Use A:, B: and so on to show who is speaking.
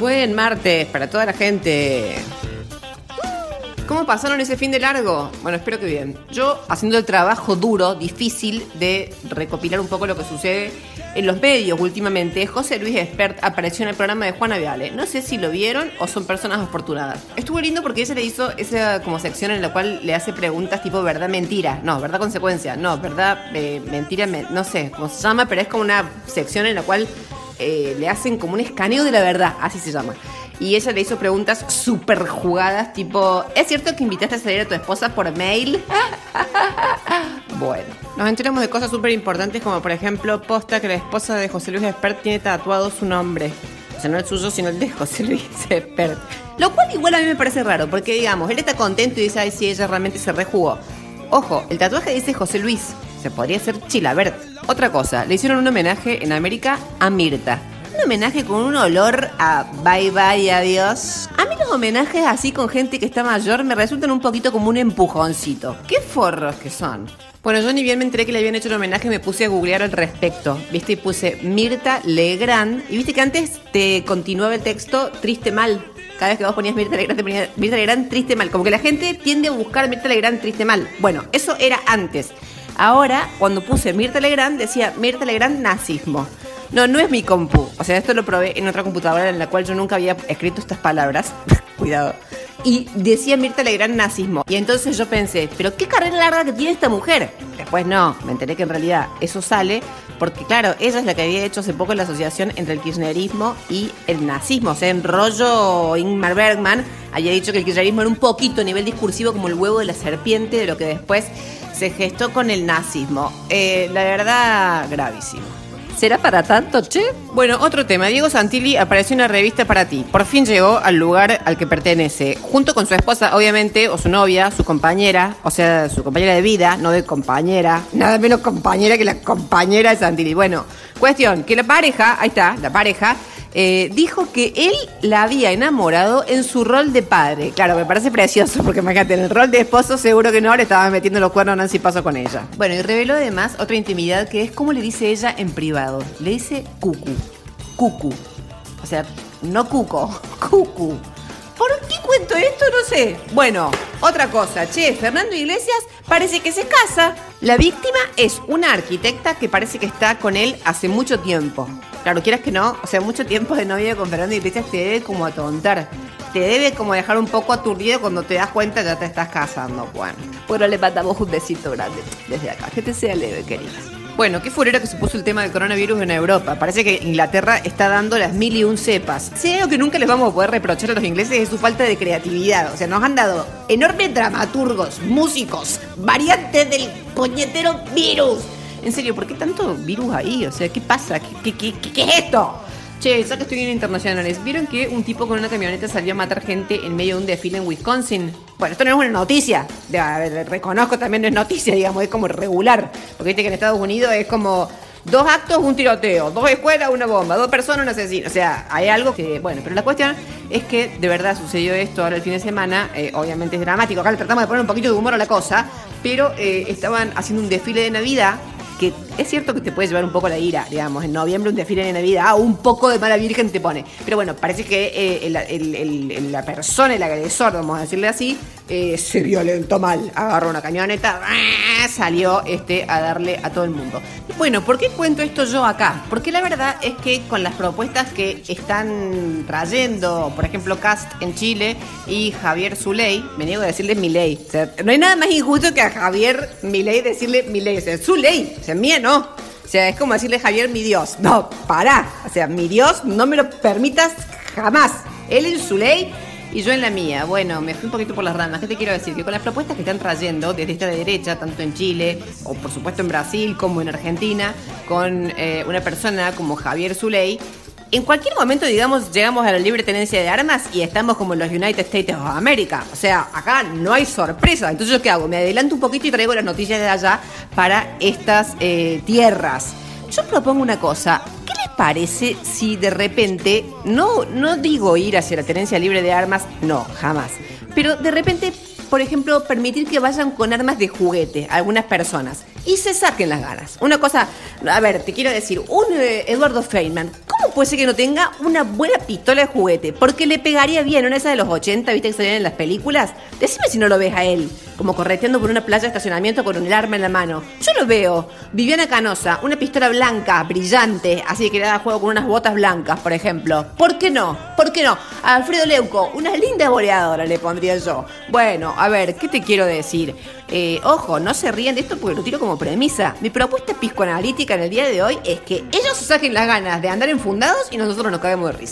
A: Buen martes para toda la gente. ¿Cómo pasaron ese fin de largo? Bueno, espero que bien. Yo haciendo el trabajo duro, difícil de recopilar un poco lo que sucede en los medios últimamente, José Luis Espert apareció en el programa de Juana Viale. No sé si lo vieron o son personas afortunadas. Estuvo lindo porque ella le hizo esa como sección en la cual le hace preguntas tipo verdad, mentira. No, verdad, consecuencia. No, verdad, eh, mentira, no sé cómo se llama, pero es como una sección en la cual eh, le hacen como un escaneo de la verdad, así se llama y ella le hizo preguntas súper jugadas, tipo, ¿es cierto que invitaste a salir a tu esposa por mail? bueno, nos enteramos de cosas súper importantes como por ejemplo, posta que la esposa de José Luis Espert tiene tatuado su nombre. O sea, no el suyo, sino el de José Luis Espert. Lo cual igual a mí me parece raro, porque digamos, él está contento y dice, ay, sí, ella realmente se rejugó. Ojo, el tatuaje dice José Luis. Se podría ser Chilabert. Otra cosa, le hicieron un homenaje en América a Mirta un homenaje con un olor a bye bye, adiós. A mí los homenajes así con gente que está mayor me resultan un poquito como un empujoncito. ¿Qué forros que son? Bueno, yo ni bien me enteré que le habían hecho un homenaje, me puse a googlear al respecto. ¿Viste? Y puse Mirta Legrand. Y viste que antes te continuaba el texto triste mal. Cada vez que vos ponías Mirta Legrand, te ponías Mirta Legrand triste mal. Como que la gente tiende a buscar Mirta Legrand triste mal. Bueno, eso era antes. Ahora, cuando puse Mirta Legrand, decía Mirta Legrand nazismo. No, no es mi compu. O sea, esto lo probé en otra computadora en la cual yo nunca había escrito estas palabras. Cuidado. Y decía Mirta Legrand nazismo. Y entonces yo pensé, pero qué carrera larga que tiene esta mujer. Después no, me enteré que en realidad eso sale porque, claro, ella es la que había hecho hace poco la asociación entre el kirchnerismo y el nazismo. O sea, en rollo Ingmar Bergman había dicho que el kirchnerismo era un poquito a nivel discursivo como el huevo de la serpiente de lo que después se gestó con el nazismo. Eh, la verdad, gravísimo. ¿Será para tanto, che? Bueno, otro tema. Diego Santilli apareció en una revista para ti. Por fin llegó al lugar al que pertenece. Junto con su esposa, obviamente, o su novia, su compañera, o sea, su compañera de vida, no de compañera. Nada menos compañera que la compañera de Santilli. Bueno, cuestión, que la pareja, ahí está, la pareja, eh, dijo que él la había enamorado en su rol de padre. Claro, me parece precioso, porque imagínate, en el rol de esposo seguro que no le estaba metiendo los cuernos a Nancy Paso con ella. Bueno, y reveló además otra intimidad que es como le dice ella en privado. Le dice cucu. Cucu. O sea, no cuco, cucu. ¿Por qué cuento esto? No sé. Bueno, otra cosa. Che, Fernando Iglesias parece que se casa. La víctima es una arquitecta que parece que está con él hace mucho tiempo. Claro, quieras que no, o sea, mucho tiempo de novia con Fernando Iglesias te debe como atontar. Te debe como dejar un poco aturdido cuando te das cuenta ya te estás casando, Bueno, bueno le mandamos un besito grande desde acá. Que te sea leve, queridas. Bueno, qué furera que se puso el tema del coronavirus en Europa. Parece que Inglaterra está dando las mil y un cepas. Si algo que nunca les vamos a poder reprochar a los ingleses es su falta de creatividad. O sea, nos han dado enormes dramaturgos, músicos, variantes del puñetero virus en serio, ¿por qué tanto virus ahí? O sea, ¿qué pasa? ¿Qué, qué, es esto? Che, ya que estoy en internacionales, ¿vieron que un tipo con una camioneta salió a matar gente en medio de un desfile en Wisconsin? Bueno, esto no es una noticia. reconozco también no es noticia, digamos, es como regular. Porque viste que en Estados Unidos es como dos actos, un tiroteo, dos escuelas, una bomba, dos personas, un asesino. O sea, hay algo que, bueno, pero la cuestión es que de verdad sucedió esto ahora el fin de semana. Eh, obviamente es dramático. Acá le tratamos de poner un poquito de humor a la cosa, pero eh, estaban haciendo un desfile de Navidad que es cierto que te puede llevar un poco la ira, digamos, en noviembre un desfile de Navidad, ah, un poco de mala virgen te pone. Pero bueno, parece que eh, la persona, el agresor, vamos a decirle así, eh, se violentó mal. Agarró una camioneta, ¡ah! salió este, a darle a todo el mundo. Bueno, ¿por qué cuento esto yo acá? Porque la verdad es que con las propuestas que están trayendo, por ejemplo, Cast en Chile y Javier Zuley, me niego a decirle Milei. O no hay nada más injusto que a Javier Milei decirle Milei. O sea, Zuley mía no. O sea, es como decirle Javier, mi Dios. No, pará. O sea, mi Dios, no me lo permitas jamás. Él en su ley y yo en la mía. Bueno, me fui un poquito por las ramas. ¿Qué te quiero decir? Que con las propuestas que están trayendo desde esta derecha, tanto en Chile, o por supuesto en Brasil, como en Argentina, con eh, una persona como Javier Zuley, en cualquier momento, digamos, llegamos a la libre tenencia de armas y estamos como en los United States of America. O sea, acá no hay sorpresa. Entonces, ¿yo qué hago? Me adelanto un poquito y traigo las noticias de allá para estas eh, tierras. Yo propongo una cosa. ¿Qué les parece si de repente, no, no digo ir hacia la tenencia libre de armas, no, jamás. Pero de repente por ejemplo, permitir que vayan con armas de juguete algunas personas y se saquen las ganas. Una cosa, a ver, te quiero decir, un eh, Eduardo Feynman, ¿cómo ¿Cómo puede ser que no tenga una buena pistola de juguete? Porque le pegaría bien, una de esas de los 80, viste que salían en las películas. Decime si no lo ves a él, como correteando por una playa de estacionamiento con un arma en la mano. Yo lo veo. Viviana Canosa, una pistola blanca, brillante, así que le da juego con unas botas blancas, por ejemplo. ¿Por qué no? ¿Por qué no? Alfredo Leuco, una linda boleadora le pondría yo. Bueno, a ver, ¿qué te quiero decir? Eh, ojo, no se ríen de esto porque lo tiro como premisa. Mi propuesta piscoanalítica en el día de hoy es que ellos saquen las ganas de andar enfundados y nosotros nos caemos de risa.